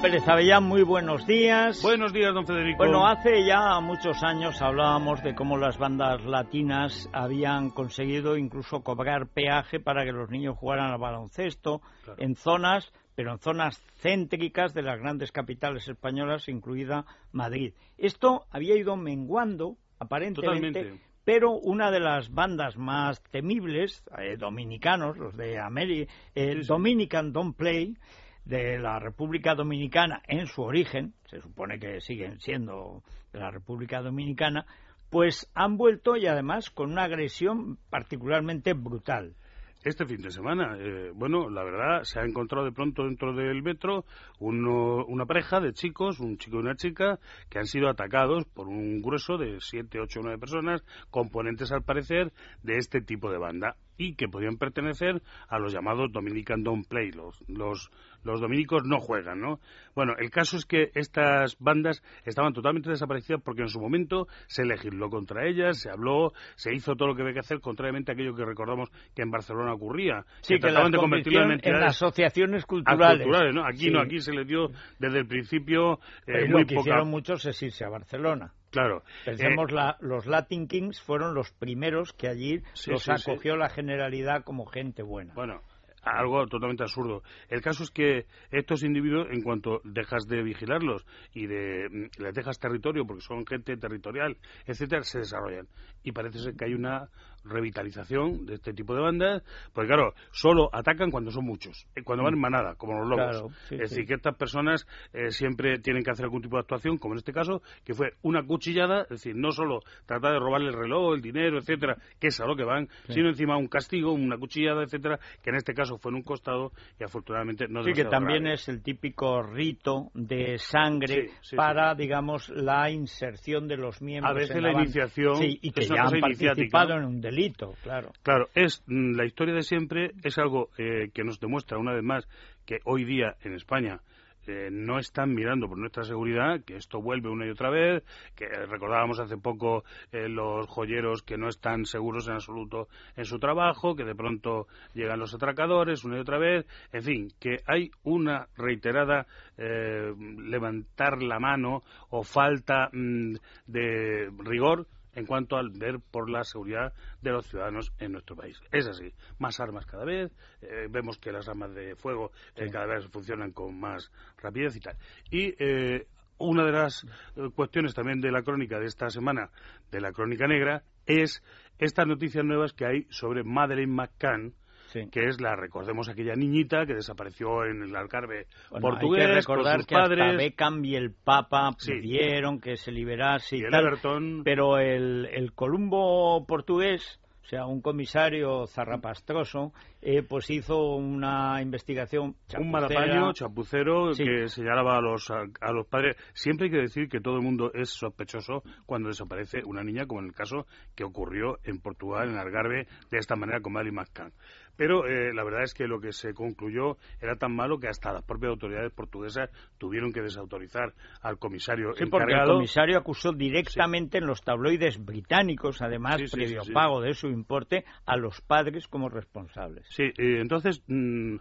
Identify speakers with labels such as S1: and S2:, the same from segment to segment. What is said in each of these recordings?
S1: Pérez Avellán, muy buenos días.
S2: Buenos días, don Federico.
S1: Bueno, hace ya muchos años hablábamos de cómo las bandas latinas habían conseguido incluso cobrar peaje para que los niños jugaran al baloncesto en zonas, pero en zonas céntricas de las grandes capitales españolas, incluida Madrid. Esto había ido menguando, aparentemente, pero una de las bandas más temibles, eh, dominicanos, los de Ameri el Dominican Don't Play, de la República Dominicana en su origen, se supone que siguen siendo de la República Dominicana, pues han vuelto y además con una agresión particularmente brutal
S2: este fin de semana. Eh, bueno, la verdad, se ha encontrado de pronto dentro del metro una pareja de chicos, un chico y una chica, que han sido atacados por un grueso de siete, ocho, nueve personas, componentes al parecer de este tipo de banda y que podían pertenecer a los llamados Dominican Don't Play, los, los, los dominicos no juegan, ¿no? Bueno, el caso es que estas bandas estaban totalmente desaparecidas porque en su momento se legisló contra ellas, se habló, se hizo todo lo que había que hacer, contrariamente a aquello que recordamos que en Barcelona ocurría.
S1: Sí, que, las de en, en, asociaciones culturales.
S2: ¿no? Aquí no, aquí se le dio desde el principio
S1: eh, muy lo que hicieron muchos es irse a Barcelona.
S2: Claro.
S1: Pensemos, eh, los Latin Kings fueron los primeros que allí los acogió la generalidad como gente buena.
S2: Bueno, algo totalmente absurdo. El caso es que estos individuos, en cuanto dejas de vigilarlos y de, mm, les dejas territorio, porque son gente territorial, etcétera, se desarrollan. Y parece ser que hay una revitalización de este tipo de bandas, porque claro, solo atacan cuando son muchos, eh, cuando van en manada, como los lobos. es decir, que estas personas eh, siempre tienen que hacer algún tipo de actuación, como en este caso, que fue una cuchillada, es decir, no solo tratar de robarle el reloj, el dinero, etcétera, que es a lo que van, sino encima un castigo, una cuchillada, etcétera, que en este caso fue en un costado y afortunadamente no
S1: Sí, que también es el típico rito de sangre para, digamos, la inserción de los miembros.
S2: A veces la, iniciación
S1: y que ya han participado en un claro.
S2: Claro, es mm, la historia de siempre, es algo eh, que nos demuestra una vez más que hoy día en España eh, no están mirando por nuestra seguridad, que esto vuelve una y otra vez, que recordábamos hace poco eh, los joyeros que no están seguros en absoluto en su trabajo, que de pronto llegan los atracadores una y otra vez, en fin, que hay una reiterada levantar la mano o falta mm, de rigor en cuanto al ver por la seguridad de los ciudadanos en nuestro país. Es así, más armas cada vez, eh, vemos que las armas de fuego eh, cada vez funcionan con más rapidez y tal. Y eh, una de las cuestiones también de la crónica de esta semana, de la crónica negra, es estas noticias nuevas que hay sobre Madeleine McCann, que es la, recordemos, aquella niñita que desapareció en el Algarve portugués.
S1: Hay que recordar que hasta Beckham y el Papa pidieron que se liberase y, tal, pero el, el Columbo portugués o sea, un comisario zarrapastroso, eh, pues hizo una investigación
S2: Un malapaño, chapucero, que señalaba a los, a, los padres. Siempre hay que decir que todo el mundo es sospechoso cuando desaparece una niña, como en el caso que ocurrió en Portugal, en Algarve, de esta manera con Mali McCann. Pero eh, la verdad es que lo que se concluyó era tan malo que hasta las propias autoridades portuguesas tuvieron que desautorizar al comisario
S1: sí, porque el comisario acusó directamente en los tabloides británicos, además, previo pago de su importe, a los padres como responsables.
S2: Sí, entonces... Mm,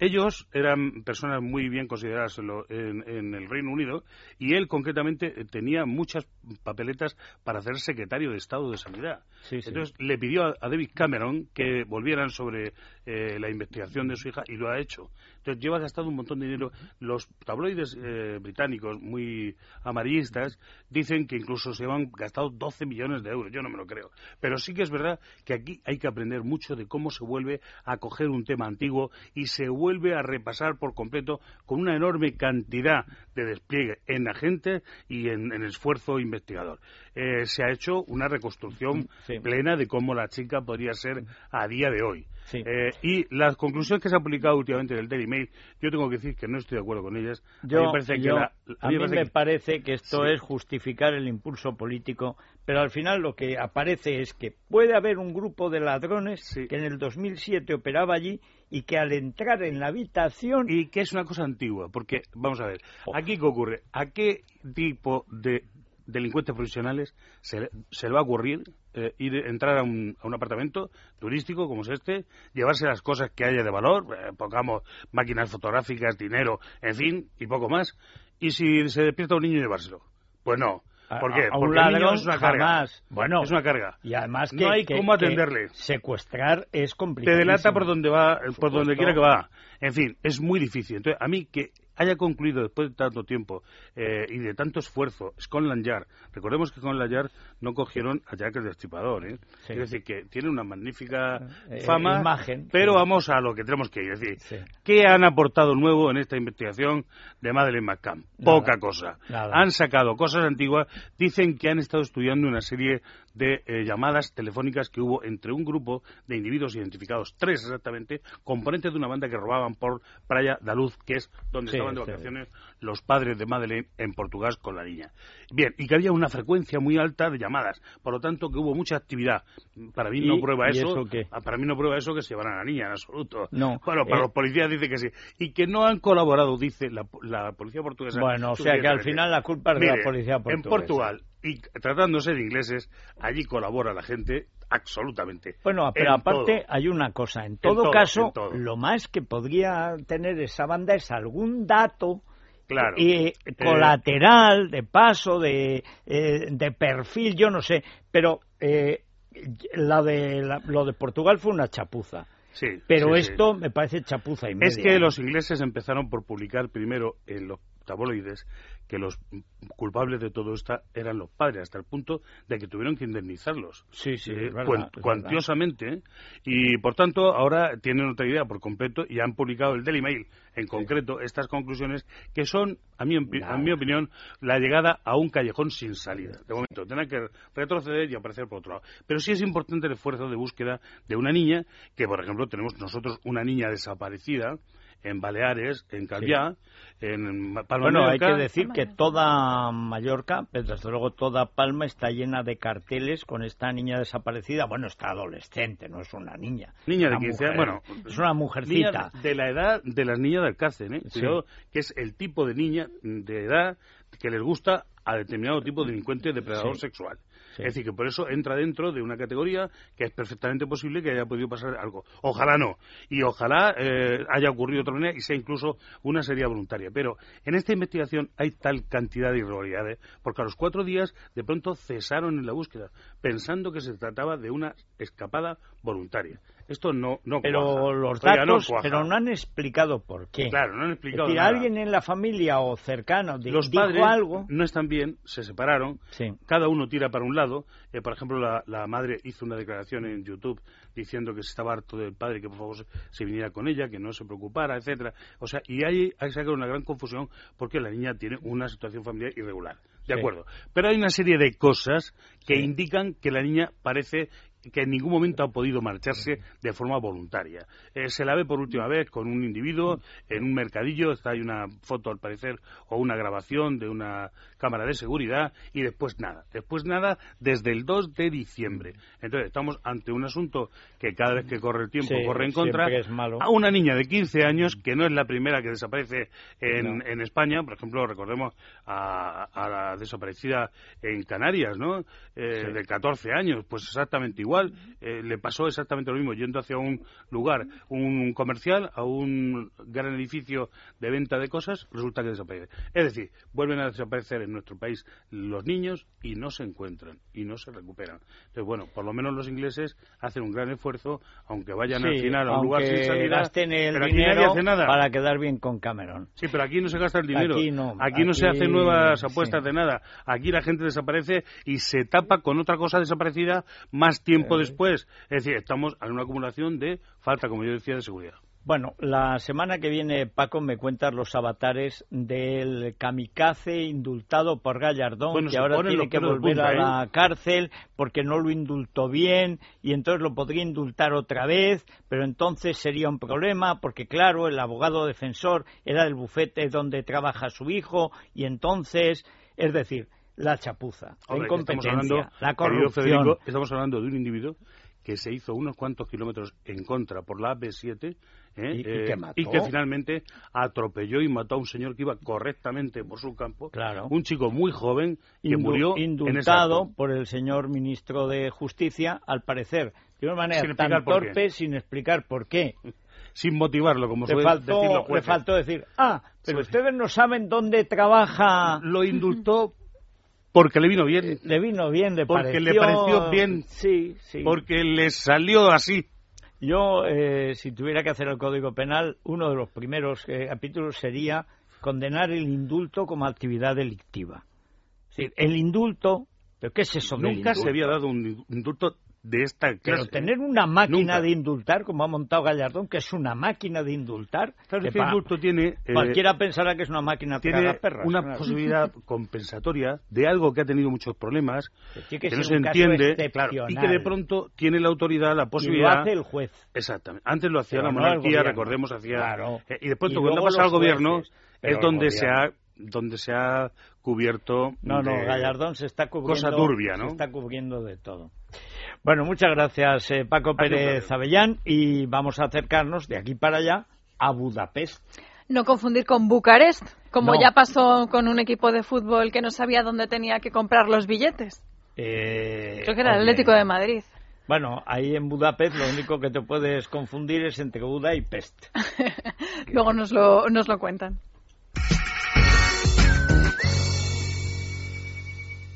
S2: ellos eran personas muy bien consideradas en, el Reino Unido y él concretamente tenía muchas papeletas para ser secretario de Estado de Sanidad. Entonces le pidió a, David Cameron que volvieran sobre eh, la investigación de su hija y lo ha hecho. Entonces lleva gastado un montón de dinero. Los tabloides eh, británicos muy amarillistas dicen que incluso se han gastado 12 millones de euros. Yo no me lo creo. Pero sí que es verdad que aquí hay que aprender mucho de cómo se vuelve a coger un tema antiguo y se vuelve a repasar por completo con una enorme cantidad de despliegue en agentes y en, esfuerzo investigador. Eh, se ha hecho una reconstrucción plena de cómo la chica podría ser a día de hoy. Eh, y las conclusiones que se han publicado últimamente del Daily Mail, yo tengo que decir que no estoy de acuerdo con ellas.
S1: a mí, me parece, que, a mí me parece que esto es justificar el impulso político, pero al final lo que aparece es que puede haber un grupo de ladrones que en el 2007 operaba allí y que al entrar en la habitación...
S2: Y que es una cosa antigua, porque, vamos a ver, oh. aquí qué ocurre, ¿a qué tipo de delincuentes profesionales se, le va a ocurrir eh, ir, entrar a un, a un, apartamento turístico como es este, llevarse las cosas que haya de valor, eh, pongamos máquinas fotográficas, dinero, en fin, y poco más, y si se despierta un niño llevárselo. Pues no, ¿Por qué?
S1: Porque el niño es una carga. Bueno,
S2: es una carga.
S1: Y además que,
S2: no hay cómo atenderle.
S1: secuestrar es complicado.
S2: Te delata por donde va, por donde quiera que va. En fin, es muy difícil. Entonces, a mí que haya concluido después de tanto tiempo eh, y de tanto esfuerzo Scotland Yard, recordemos que Scotland Yard no cogieron a Jack el Destripador, ¿eh? es decir, que tiene una magnífica eh, fama,
S1: imagen,
S2: pero vamos a lo que tenemos que ir, es decir, ¿qué han aportado nuevo en esta investigación de Madeleine McCann? Poca cosa. Han sacado cosas antiguas, dicen que han estado estudiando una serie de eh, llamadas telefónicas que hubo entre un grupo de individuos identificados, tres exactamente, componentes de una banda que robaban por Praia da Luz, que es donde estaban de vacaciones los padres de Madeleine en Portugal con la niña. Bien, y que había una frecuencia muy alta de llamadas, por lo tanto que hubo mucha actividad. Para mí no prueba eso, ah, para mí no prueba eso que se llevaran a la niña en absoluto.
S1: No.
S2: Bueno, para eh, los policías dice que sí y que no han colaborado, dice la, policía portuguesa.
S1: Bueno, o sea que al final la culpa es de la policía portuguesa.
S2: En Portugal y tratándose de ingleses, allí colabora la gente absolutamente.
S1: Bueno, pero aparte hay una cosa, en todo, caso, lo más que podría tener esa banda es algún dato
S2: claro.
S1: Eh, colateral, de paso, de, eh, de perfil, yo no sé, pero eh, la de, lo de Portugal fue una chapuza.
S2: Sí,
S1: pero esto me parece chapuza y media.
S2: Es que los ingleses empezaron por publicar primero en los tabloides que los culpables de todo esto eran los padres, hasta el punto de que tuvieron que indemnizarlos.
S1: Sí, sí,
S2: eh, cuantiosamente. Y por tanto, ahora tienen otra idea por completo y han publicado el Daily Mail, en concreto, estas conclusiones que son, a mi, a mi opinión, la llegada a un callejón sin salida. De momento, tendrán que retroceder y aparecer por otro lado. Pero sí es importante el esfuerzo de búsqueda de una niña, que por ejemplo tenemos nosotros una niña desaparecida en Baleares, en Calviá, en Palma
S1: Bueno, hay que decir que toda Mallorca, desde luego toda Palma está llena de carteles con esta niña desaparecida. Bueno, está adolescente, no es una niña.
S2: Niña de 15 años, bueno.
S1: Es una mujercita.
S2: de la edad de las niñas del cárcel, ¿eh? que es el tipo de niña de edad que les gusta a determinado tipo de delincuente depredador sexual. Es decir, que por eso entra dentro de una categoría que es perfectamente posible que haya podido pasar algo. Ojalá no. Y ojalá eh, haya ocurrido de otra manera y sea incluso una serie voluntaria. Pero en esta investigación hay tal cantidad de irregularidades, porque a los cuatro días de pronto cesaron en la búsqueda, pensando que se trataba de una escapada voluntaria. Esto no, no
S1: Pero los datos, no pero no han explicado por qué.
S2: Claro, no han explicado
S1: es alguien en la familia o cercano
S2: los
S1: dijo
S2: padres
S1: algo.
S2: no están bien, se separaron, cada uno tira para un lado. Eh, por ejemplo, la, la, madre hizo una declaración en YouTube diciendo que se estaba harto del padre, que por favor se viniera con ella, que no se preocupara, etcétera. O sea, y ahí hay que una gran confusión porque la niña tiene una situación familiar irregular. De acuerdo. Pero hay una serie de cosas que indican que la niña parece que en ningún momento ha podido marcharse de forma voluntaria. Eh, se la ve por última vez con un individuo en un mercadillo, está hay una foto al parecer o una grabación de una cámara de seguridad y después nada. Después nada desde el 2 de diciembre. Entonces estamos ante un asunto que cada vez que corre el tiempo corre en contra a una niña de 15 años que no es la primera que desaparece en, en España. Por ejemplo, recordemos a, la desaparecida en Canarias, ¿no? Eh, de 14 años, pues exactamente igual igual eh, le pasó exactamente lo mismo, yendo hacia un lugar, un comercial, a un gran edificio de venta de cosas, resulta que desaparece. Es decir, vuelven a desaparecer en nuestro país los niños y no se encuentran y no se recuperan. Entonces, bueno, por lo menos los ingleses hacen un gran esfuerzo, aunque vayan al final a un lugar sin salida,
S1: pero aquí nadie hace nada. para quedar bien con Cameron.
S2: Sí, pero aquí no se gasta el dinero. Aquí no, se hacen nuevas apuestas de nada. Aquí la gente desaparece y se tapa con otra cosa desaparecida más tiempo tiempo después. Es decir, estamos en una acumulación de falta, como yo decía, de seguridad.
S1: Bueno, la semana que viene, Paco, me cuentas los avatares del kamikaze indultado por Gallardón, que ahora tiene que volver a la ¿eh? cárcel porque no lo indultó bien y entonces lo podría indultar otra vez, pero entonces sería un problema porque, claro, el abogado defensor era del bufete donde trabaja su hijo y entonces, es decir, la chapuza, la incompetencia, la corrupción.
S2: estamos hablando de un individuo que se hizo unos cuantos kilómetros en contra por la AP7 ¿eh?
S1: ¿Y, que
S2: y, que finalmente atropelló y mató a un señor que iba correctamente por su campo.
S1: Claro.
S2: Un chico muy joven que murió
S1: indultado por el señor ministro de Justicia, al parecer, de una manera tan torpe, sin explicar por qué.
S2: Sin motivarlo, como
S1: le faltó, Le faltó decir, ah, pero ustedes no saben dónde trabaja.
S2: Lo indultó porque le vino bien.
S1: Le vino bien, le
S2: porque le pareció bien.
S1: Sí, sí.
S2: Porque le salió así.
S1: Yo, eh, si tuviera que hacer el Código Penal, uno de los primeros eh, capítulos sería condenar el indulto como actividad delictiva. el indulto, ¿pero qué es eso?
S2: Nunca se había dado un indulto de esta clase.
S1: Pero tener una máquina de indultar, como ha montado Gallardón, que es una máquina de indultar.
S2: Claro, que indulto tiene.
S1: Eh, cualquiera pensará que es una máquina
S2: tiene
S1: perras,
S2: una posibilidad compensatoria de algo que ha tenido muchos problemas, que, no se entiende, y que de pronto tiene la autoridad la posibilidad.
S1: Y lo hace el juez.
S2: Exactamente. Antes lo hacía la monarquía, recordemos, hacía. Eh, y de pronto, cuando pasa al gobierno, es donde se ha donde se ha cubierto.
S1: No, no, Gallardón se está cubriendo.
S2: Cosa turbia, ¿no?
S1: Se está cubriendo de todo. Bueno, muchas gracias eh, Paco Pérez Avellán y vamos a acercarnos de aquí para allá a Budapest.
S3: No confundir con Bucarest, como ya pasó con un equipo de fútbol que no sabía dónde tenía que comprar los billetes.
S1: Eh,
S3: Creo que era el Atlético de Madrid.
S1: Bueno, ahí en Budapest lo único que te puedes confundir es entre Buda y Pest.
S3: Luego nos lo, nos lo cuentan.